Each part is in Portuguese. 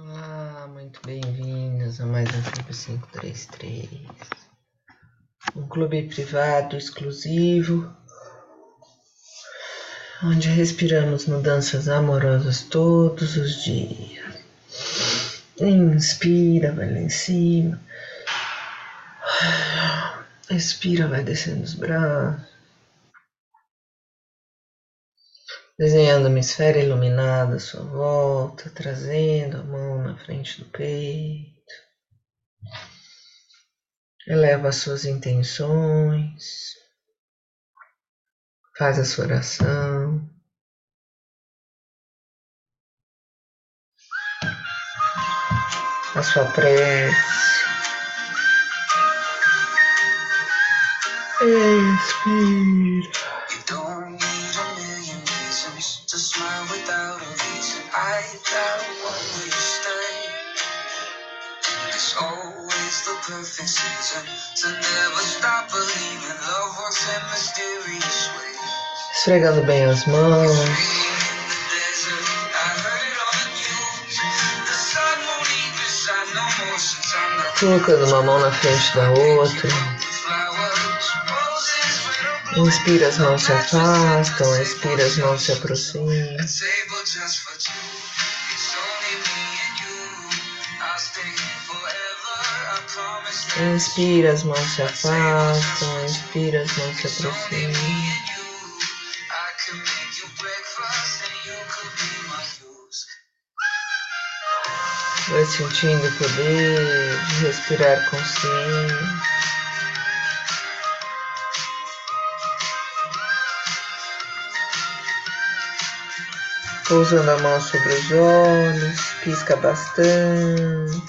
Olá, muito bem-vindos a mais um Clube 533. Um clube privado exclusivo, onde respiramos mudanças amorosas todos os dias. Inspira, vai lá em cima. Expira, vai descendo os braços. Desenhando uma esfera iluminada à sua volta, trazendo a mão na frente do peito. Eleva as suas intenções, faz a sua oração. A sua prece. Expira. Perfect season to never stop believing love works in mysterious ways. Esfregando bem as mãos. Colocando uma mão na frente da outra. Inspira, as mãos se afastam, expira, as mãos se aproximam. Inspira, as mãos se afastam, expira, as mãos se aproximam. Vai sentindo o poder de respirar consciente. Pousando a mão sobre os olhos, pisca bastante.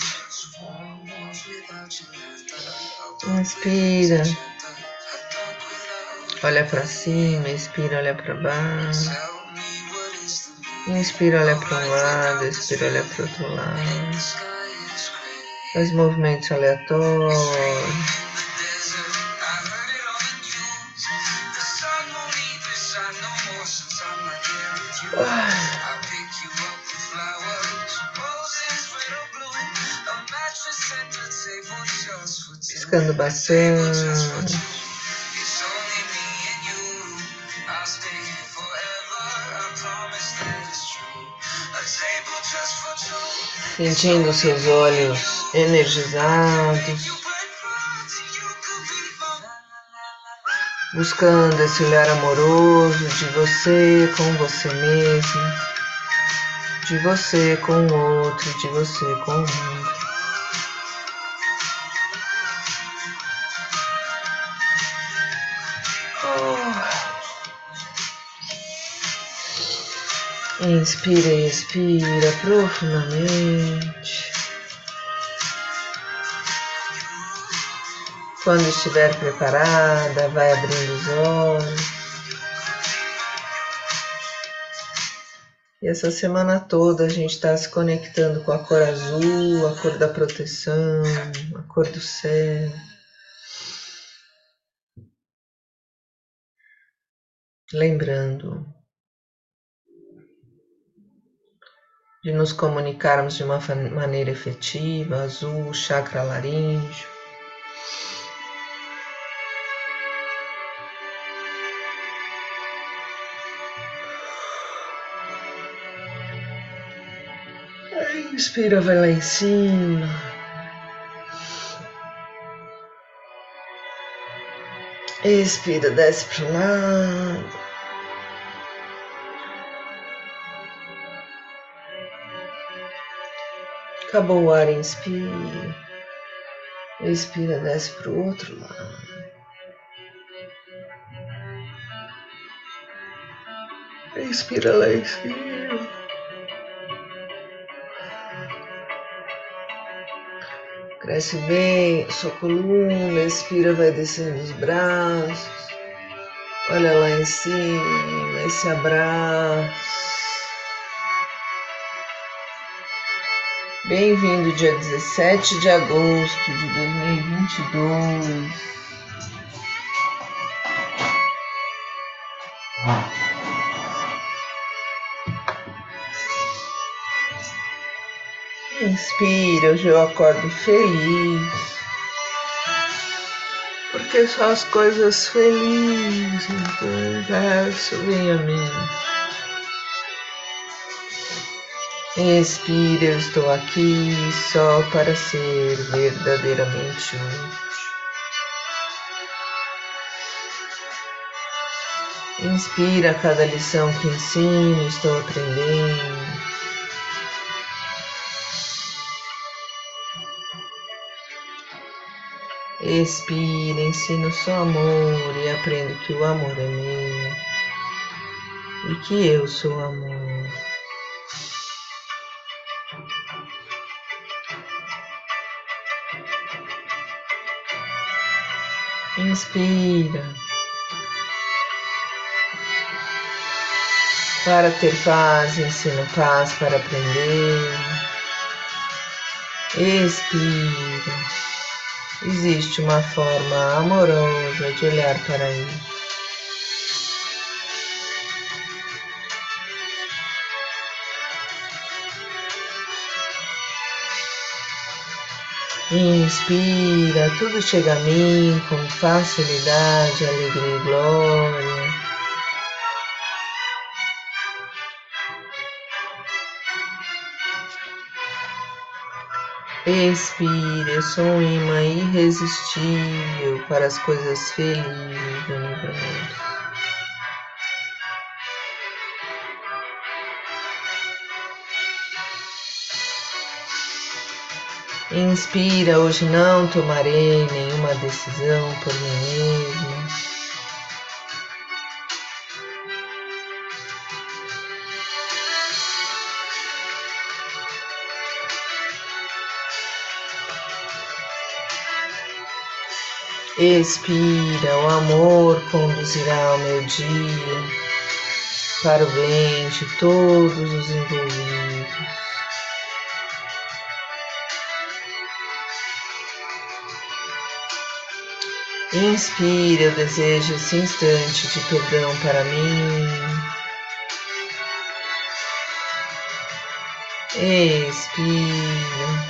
Inspira. Olha para cima, expira, olha para baixo. Inspira, olha para um lado, expira, olha para outro lado. Faz movimentos aleatórios. Piscando bastante. Sentindo seus olhos energizados. Buscando esse olhar amoroso de você com você mesmo, de você com o outro, de você com o mundo. Inspira e expira profundamente. Quando estiver preparada, vai abrindo os olhos. E essa semana toda a gente está se conectando com a cor azul, a cor da proteção, a cor do céu. Lembrando de nos comunicarmos de uma maneira efetiva, azul, chakra laríngeo. Inspira, vai lá em cima. Expira, desce para o lado. Acabou o ar, inspira. Expira, desce para o outro lado. Expira lá em cima. Cresce bem sua coluna, expira, vai descendo os braços. Olha lá em cima, esse abraço. Bem-vindo, dia 17 de agosto de 2022. Inspira, hoje eu acordo feliz. Porque só as coisas felizes do universo vêm a mim. Expira, eu estou aqui só para ser verdadeiramente útil. Inspira cada lição que ensino, estou aprendendo. Expira, ensino só amor e aprendo que o amor é meu e que eu sou amor. Inspira. Para ter paz, ensino paz para aprender. Expira. Existe uma forma amorosa de olhar para ele. Inspira, tudo chega a mim com facilidade, alegria e glória. Expire, eu sou um imã irresistível para as coisas felizes do universo. Inspira, hoje não tomarei nenhuma decisão por mim mesmo. Expira, o amor conduzirá o meu dia para o bem de todos os envolvidos. Inspira, eu desejo esse instante de perdão para mim. Expira.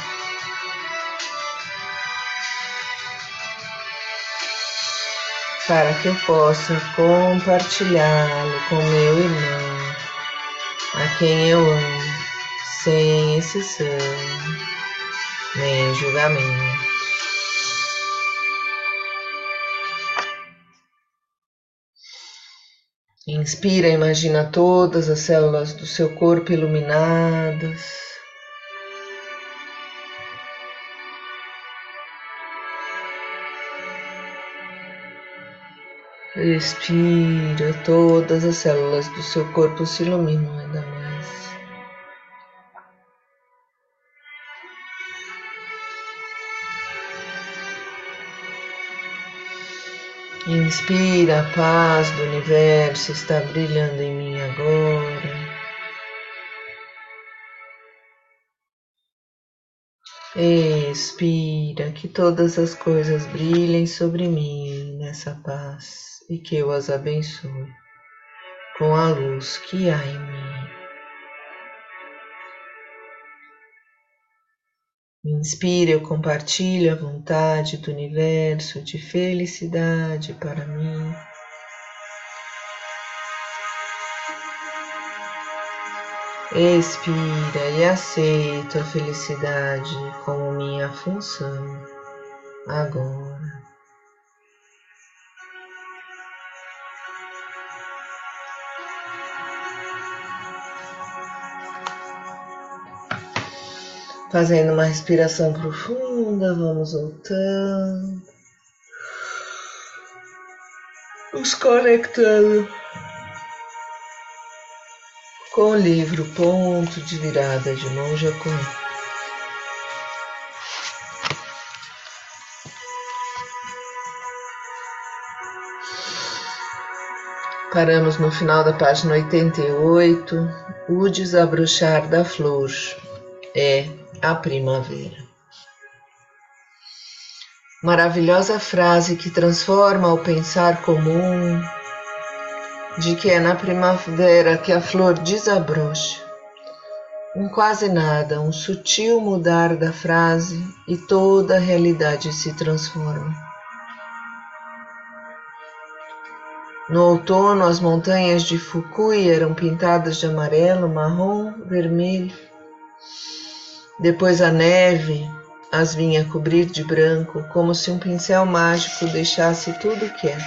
para que eu possa compartilhá-lo com meu irmão, a quem eu amo, sem exceção, nem julgamento. Inspira, imagina todas as células do seu corpo iluminadas. Respira, todas as células do seu corpo se iluminam Inspira, a paz do universo está brilhando em mim agora. Expira, que todas as coisas brilhem sobre mim nessa paz e que eu as abençoe com a luz que há em mim. Inspire, eu compartilho a vontade do universo de felicidade para mim. Expira e aceito a felicidade como minha função agora. Fazendo uma respiração profunda, vamos voltando. Nos conectando com o livro Ponto de Virada de Monja Com. Paramos no final da página 88, o desabrochar da flor é a primavera. Maravilhosa frase que transforma o pensar comum de que é na primavera que a flor desabrocha. Um quase nada, um sutil mudar da frase e toda a realidade se transforma. No outono, as montanhas de Fukui eram pintadas de amarelo, marrom, vermelho. Depois a neve as vinha cobrir de branco, como se um pincel mágico deixasse tudo quieto,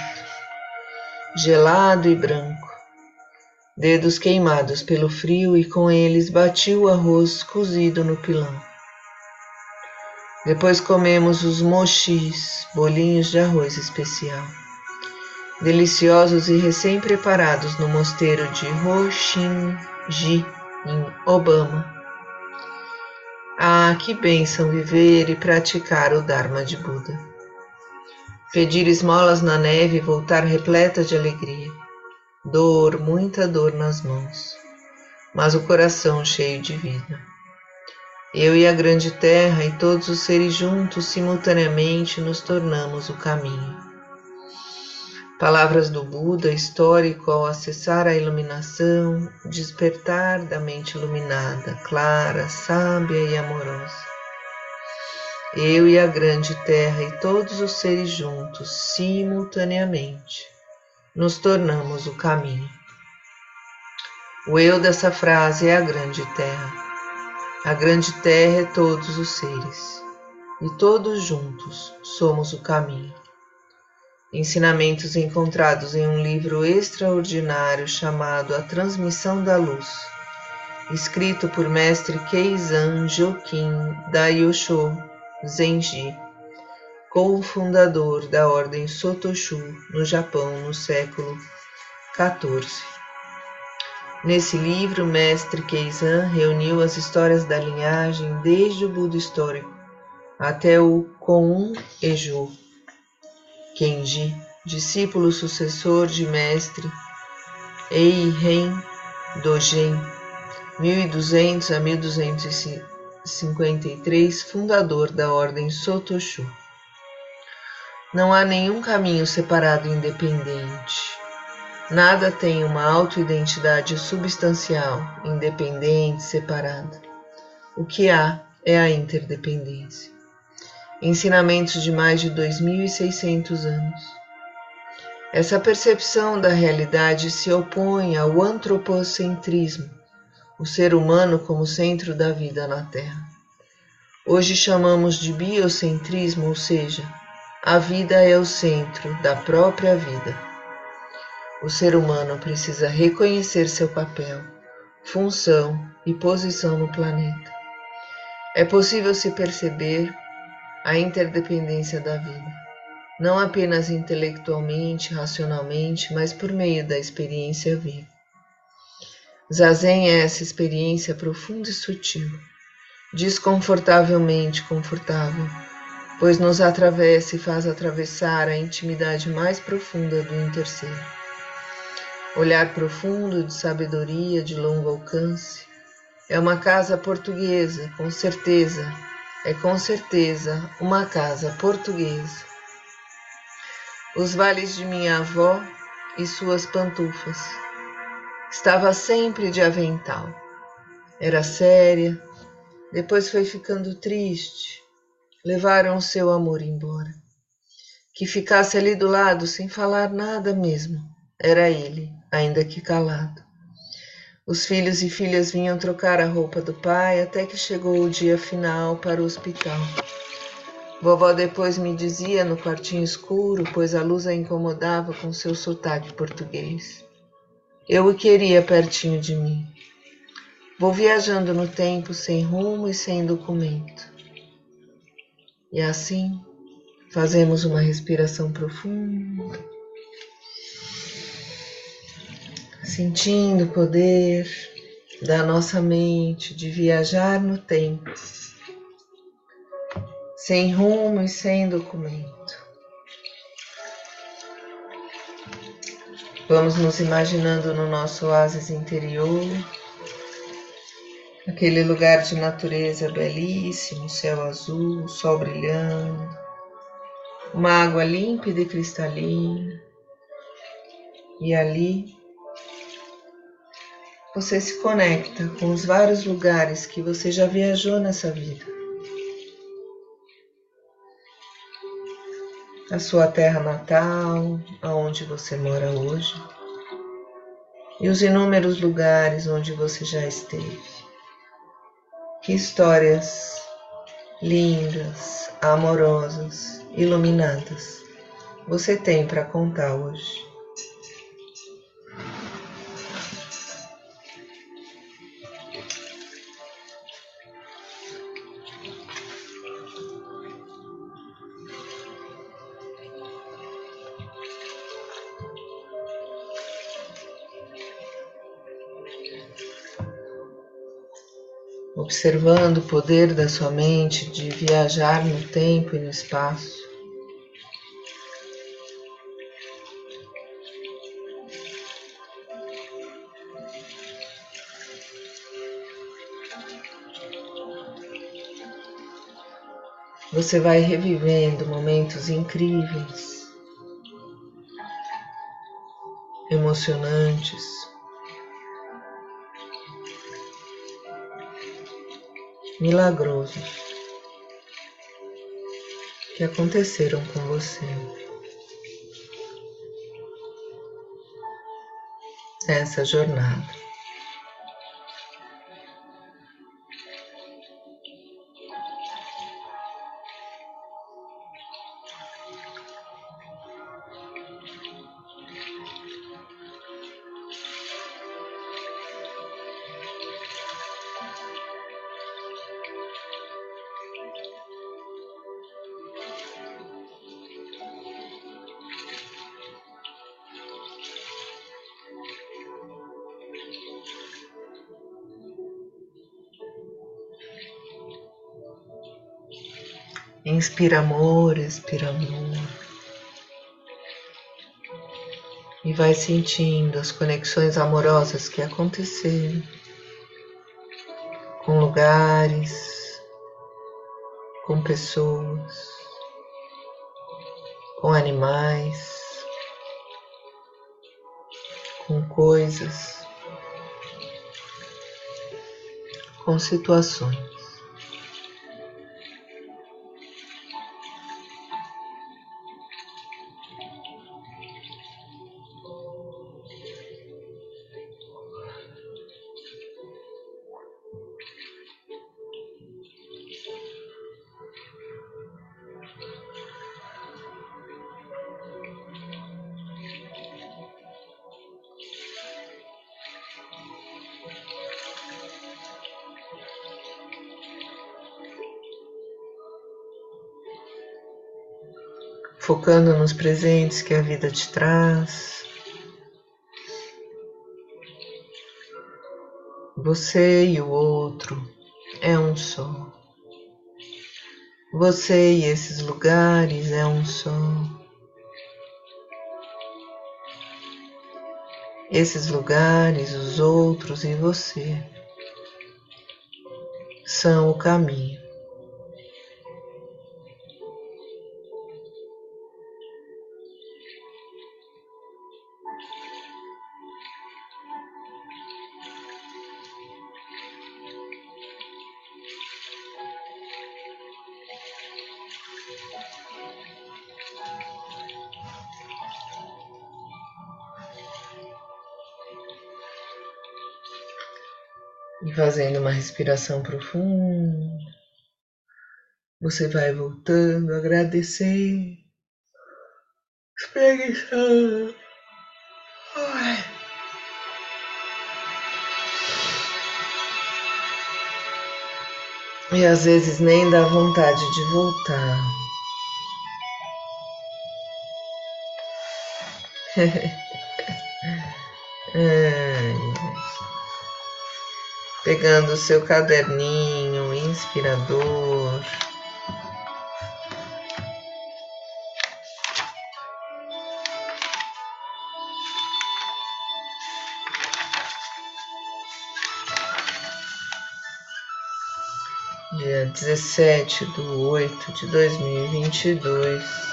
gelado e branco. Dedos queimados pelo frio e com eles bati o arroz cozido no pilão. Depois comemos os mochis, bolinhos de arroz especial deliciosos e recém-preparados no mosteiro de Ho-Shin-ji, em Obama. Ah, que bênção viver e praticar o Dharma de Buda. Pedir esmolas na neve e voltar repleta de alegria. Dor, muita dor nas mãos, mas o coração cheio de vida. Eu e a grande terra e todos os seres juntos simultaneamente nos tornamos o caminho. Palavras do Buda histórico ao acessar a iluminação, despertar da mente iluminada, clara, sábia e amorosa. Eu e a grande terra e todos os seres juntos, simultaneamente, nos tornamos o caminho. O eu dessa frase é a grande terra. A grande terra é todos os seres, e todos juntos somos o caminho. Ensinamentos encontrados em um livro extraordinário chamado A Transmissão da Luz, escrito por mestre Keizan Jokin Daiyosho Zenji, cofundador da ordem Sotoshu no Japão no século XIV. Nesse livro, mestre Keizan reuniu as histórias da linhagem desde o Buda histórico até o Koun Ejo Kenji, discípulo sucessor de mestre Eiren Dogen, 1200 a 1253, fundador da ordem Sotoshu. Não há nenhum caminho separado e independente. Nada tem uma autoidentidade substancial, independente, separada. O que há é a interdependência ensinamentos de mais de 2.600 anos. Essa percepção da realidade se opõe ao antropocentrismo, o ser humano como centro da vida na Terra. Hoje chamamos de biocentrismo, ou seja, a vida é o centro da própria vida. O ser humano precisa reconhecer seu papel, função e posição no planeta. É possível se perceber a interdependência da vida, não apenas intelectualmente, racionalmente, mas por meio da experiência viva. Zazen é essa experiência profunda e sutil, desconfortavelmente confortável, pois nos atravessa e faz atravessar a intimidade mais profunda do interseiro. Olhar profundo de sabedoria de longo alcance é uma casa portuguesa, com certeza, é com certeza uma casa portuguesa. Os vales de minha avó e suas pantufas. Estava sempre de avental. Era séria, depois foi ficando triste. Levaram o seu amor embora. Que ficasse ali do lado sem falar nada mesmo. Era ele, ainda que calado. Os filhos e filhas vinham trocar a roupa do pai até que chegou o dia final para o hospital. Vovó depois me dizia no quartinho escuro, pois a luz a incomodava com seu sotaque português. Eu o queria pertinho de mim. Vou viajando no tempo sem rumo e sem documento. E assim fazemos uma respiração profunda sentindo o poder da nossa mente de viajar no tempo, sem rumo e sem documento. Vamos nos imaginando no nosso oásis interior, aquele lugar de natureza belíssimo, céu azul, sol brilhando, uma água límpida e cristalina, e ali você se conecta com os vários lugares que você já viajou nessa vida. A sua terra natal, aonde você mora hoje, e os inúmeros lugares onde você já esteve. Que histórias lindas, amorosas, iluminadas você tem para contar hoje? Observando o poder da sua mente de viajar no tempo e no espaço. Você vai revivendo momentos incríveis, emocionantes. Milagrosos que aconteceram com você. Essa jornada. Inspira amor, expira amor. E vai sentindo as conexões amorosas que aconteceram com lugares, com pessoas, com animais, com coisas, com situações. Focando nos presentes que a vida te traz. Você e o outro é um só. Você e esses lugares é um só. Esses lugares, os outros e você são o caminho. Fazendo uma respiração profunda, você vai voltando, agradecer, espreguiçando. E às vezes nem dá vontade de voltar. Pegando o seu caderninho inspirador. dia 17 de 8 de 2022.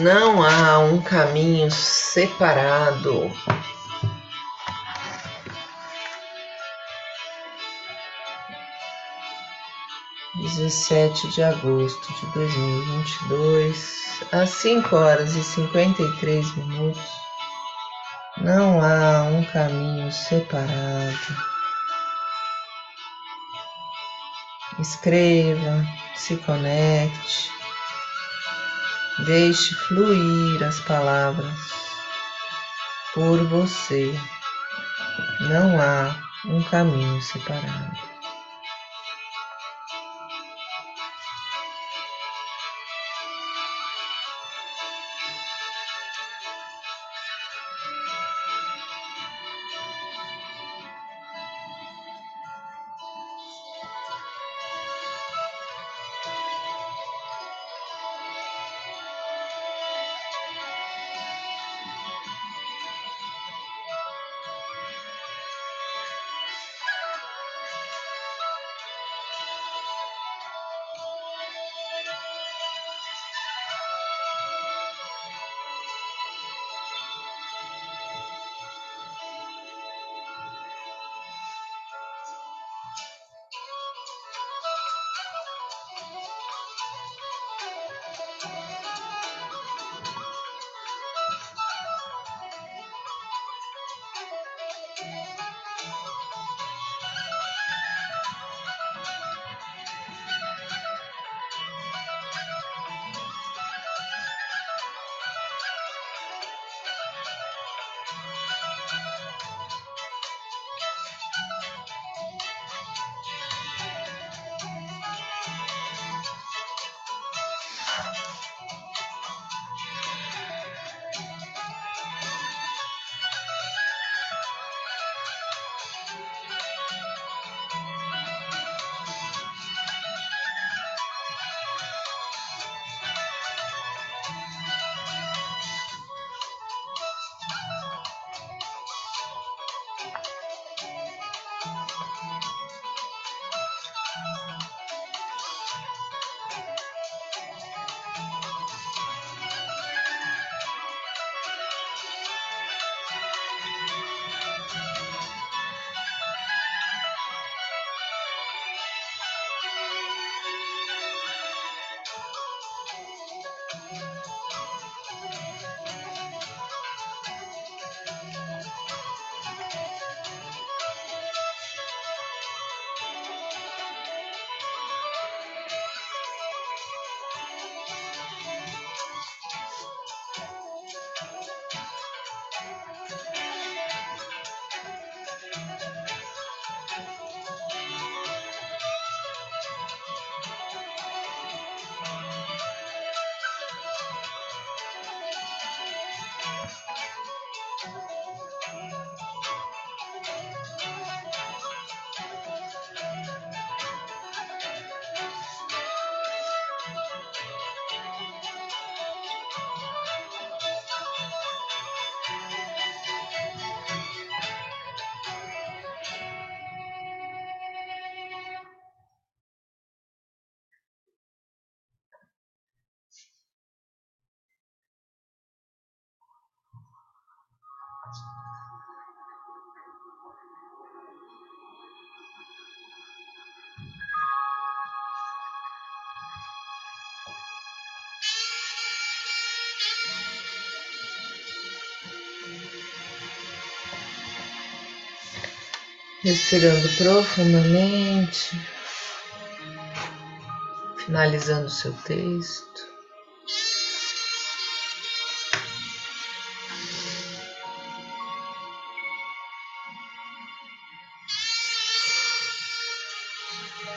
Não há um caminho separado. Dezessete de agosto de dois mil e vinte e dois, às cinco horas e cinquenta e três minutos. Não há um caminho separado. Escreva, se conecte, deixe fluir as palavras por você. Não há um caminho separado. Respirando profundamente, finalizando seu texto.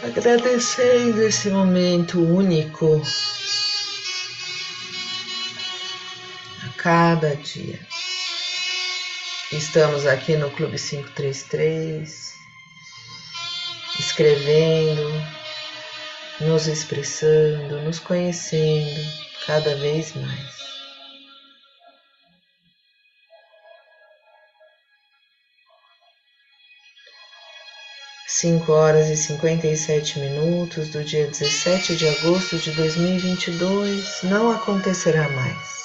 Agradecendo esse momento único a cada dia. Estamos aqui no Clube 533, escrevendo, nos expressando, nos conhecendo cada vez mais. Cinco horas e cinquenta e sete minutos do dia 17 de agosto de 2022 não acontecerá mais.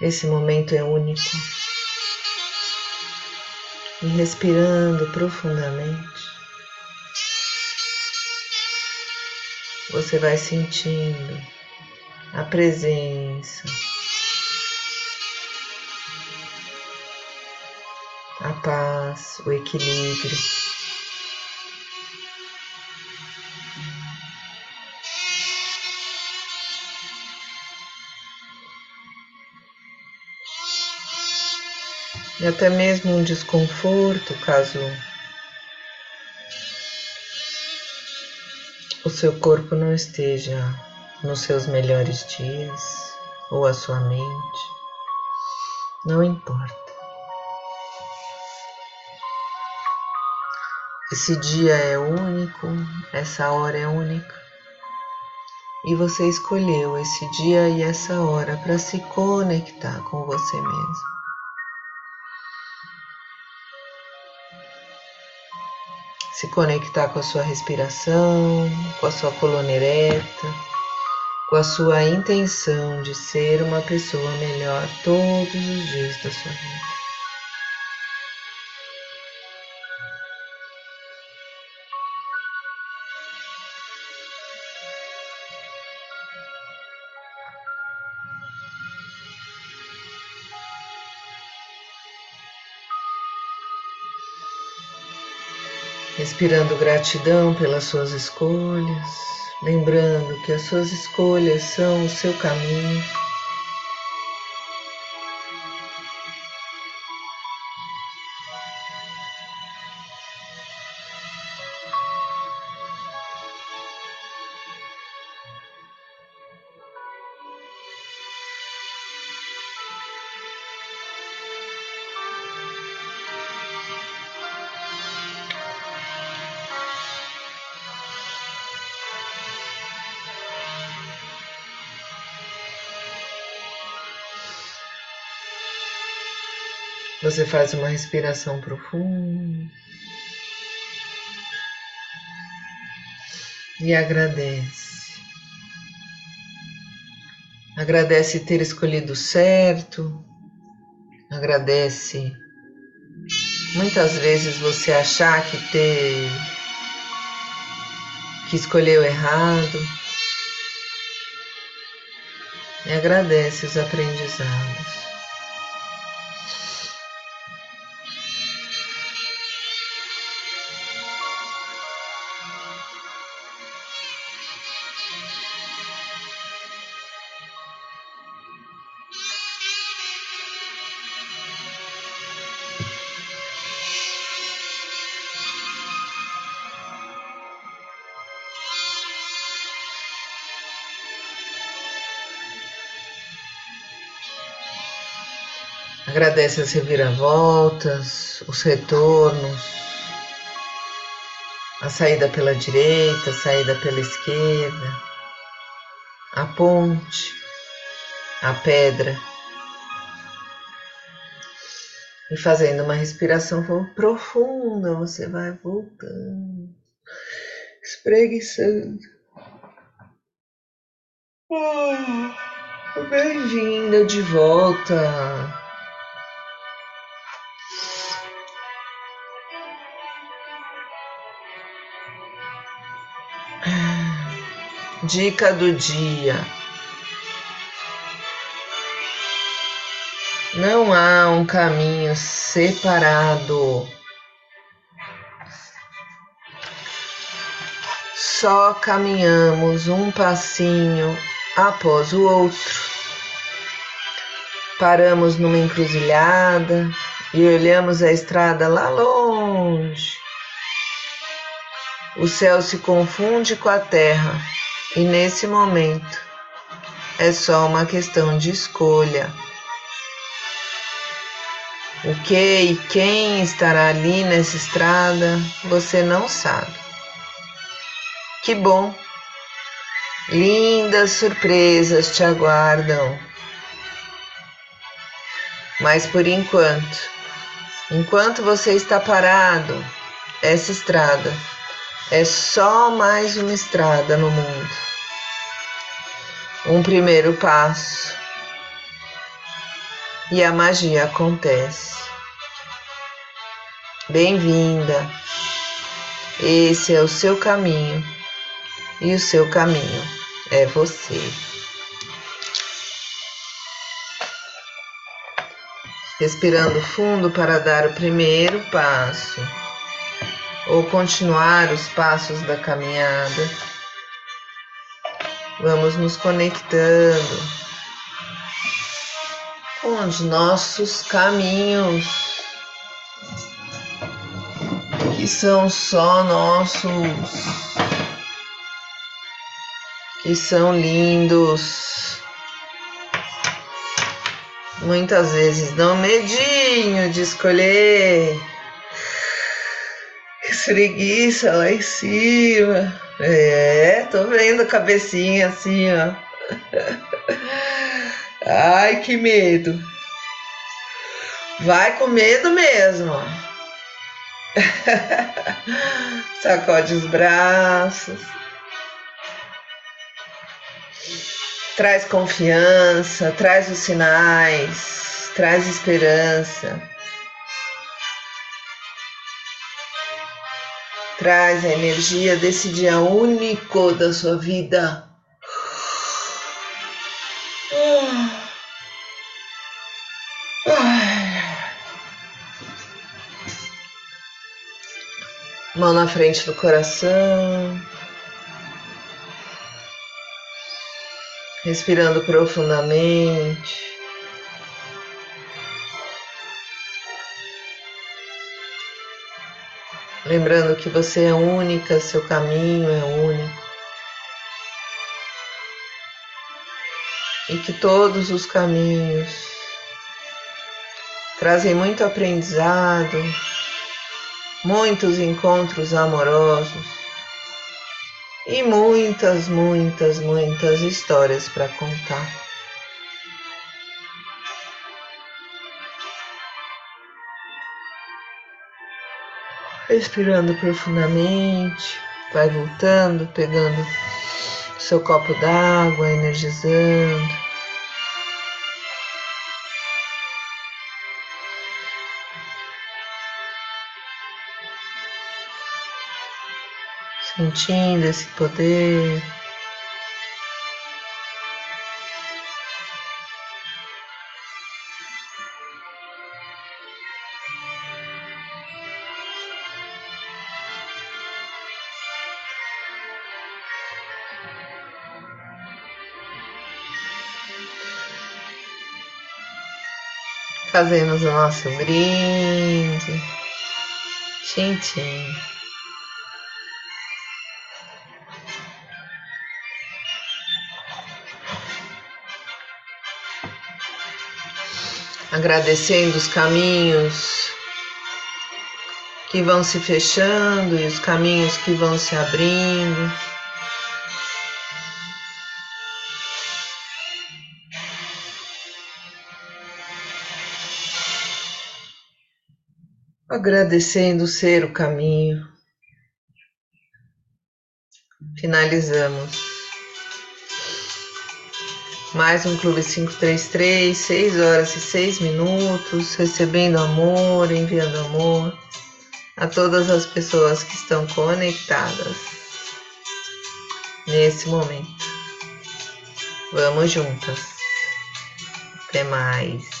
Esse momento é único. E respirando profundamente, você vai sentindo a presença, a paz, o equilíbrio. E até mesmo um desconforto, caso o seu corpo não esteja nos seus melhores dias ou a sua mente, não importa. Esse dia é único, essa hora é única. E você escolheu esse dia e essa hora para se conectar com você mesmo. Se conectar com a sua respiração, com a sua coluna ereta, com a sua intenção de ser uma pessoa melhor todos os dias da sua vida. Respirando gratidão pelas suas escolhas, lembrando que as suas escolhas são o seu caminho. Você faz uma respiração profunda e agradece. Agradece ter escolhido certo, agradece muitas vezes você achar que ter que escolheu errado. E agradece os aprendizados. Agradece as reviravoltas, os retornos, a saída pela direita, a saída pela esquerda, a ponte, a pedra. E fazendo uma respiração profunda, você vai voltando, espreguiçando. Ah, Bem-vinda de volta Dica do dia. Não há um caminho separado. Só caminhamos um passinho após o outro. Paramos numa encruzilhada e olhamos a estrada lá longe. O céu se confunde com a terra e nesse momento é só uma questão de escolha. O que e quem estará ali nessa estrada, você não sabe. Que bom! Lindas surpresas te aguardam. Mas por enquanto, enquanto você está parado, essa estrada é só mais uma estrada no mundo um primeiro passo e a magia acontece. Bem-vinda. Esse é o seu caminho e o seu caminho é você. Respirando fundo para dar o primeiro passo ou continuar os passos da caminhada. Vamos nos conectando com os nossos caminhos, que são só nossos, que são lindos muitas vezes dão medinho de escolher. Espreguiça lá em cima. É, tô vendo a cabecinha assim, ó. Ai, que medo. Vai com medo mesmo. Sacode os braços. traz confiança, traz os sinais, traz esperança. Traz a energia desse dia único da sua vida. Mão na frente do coração. respirando profundamente. Lembrando que você é única, seu caminho é único. E que todos os caminhos trazem muito aprendizado, muitos encontros amorosos e muitas, muitas, muitas histórias para contar. Respirando profundamente, vai voltando, pegando seu copo d'água, energizando. sentindo esse poder. Fazemos o nosso brinde. Tchim, tchim. agradecendo os caminhos que vão se fechando e os caminhos que vão se abrindo. Agradecendo ser o caminho. Finalizamos. Mais um Clube 533, 6 horas e 6 minutos, recebendo amor, enviando amor a todas as pessoas que estão conectadas nesse momento. Vamos juntas. Até mais.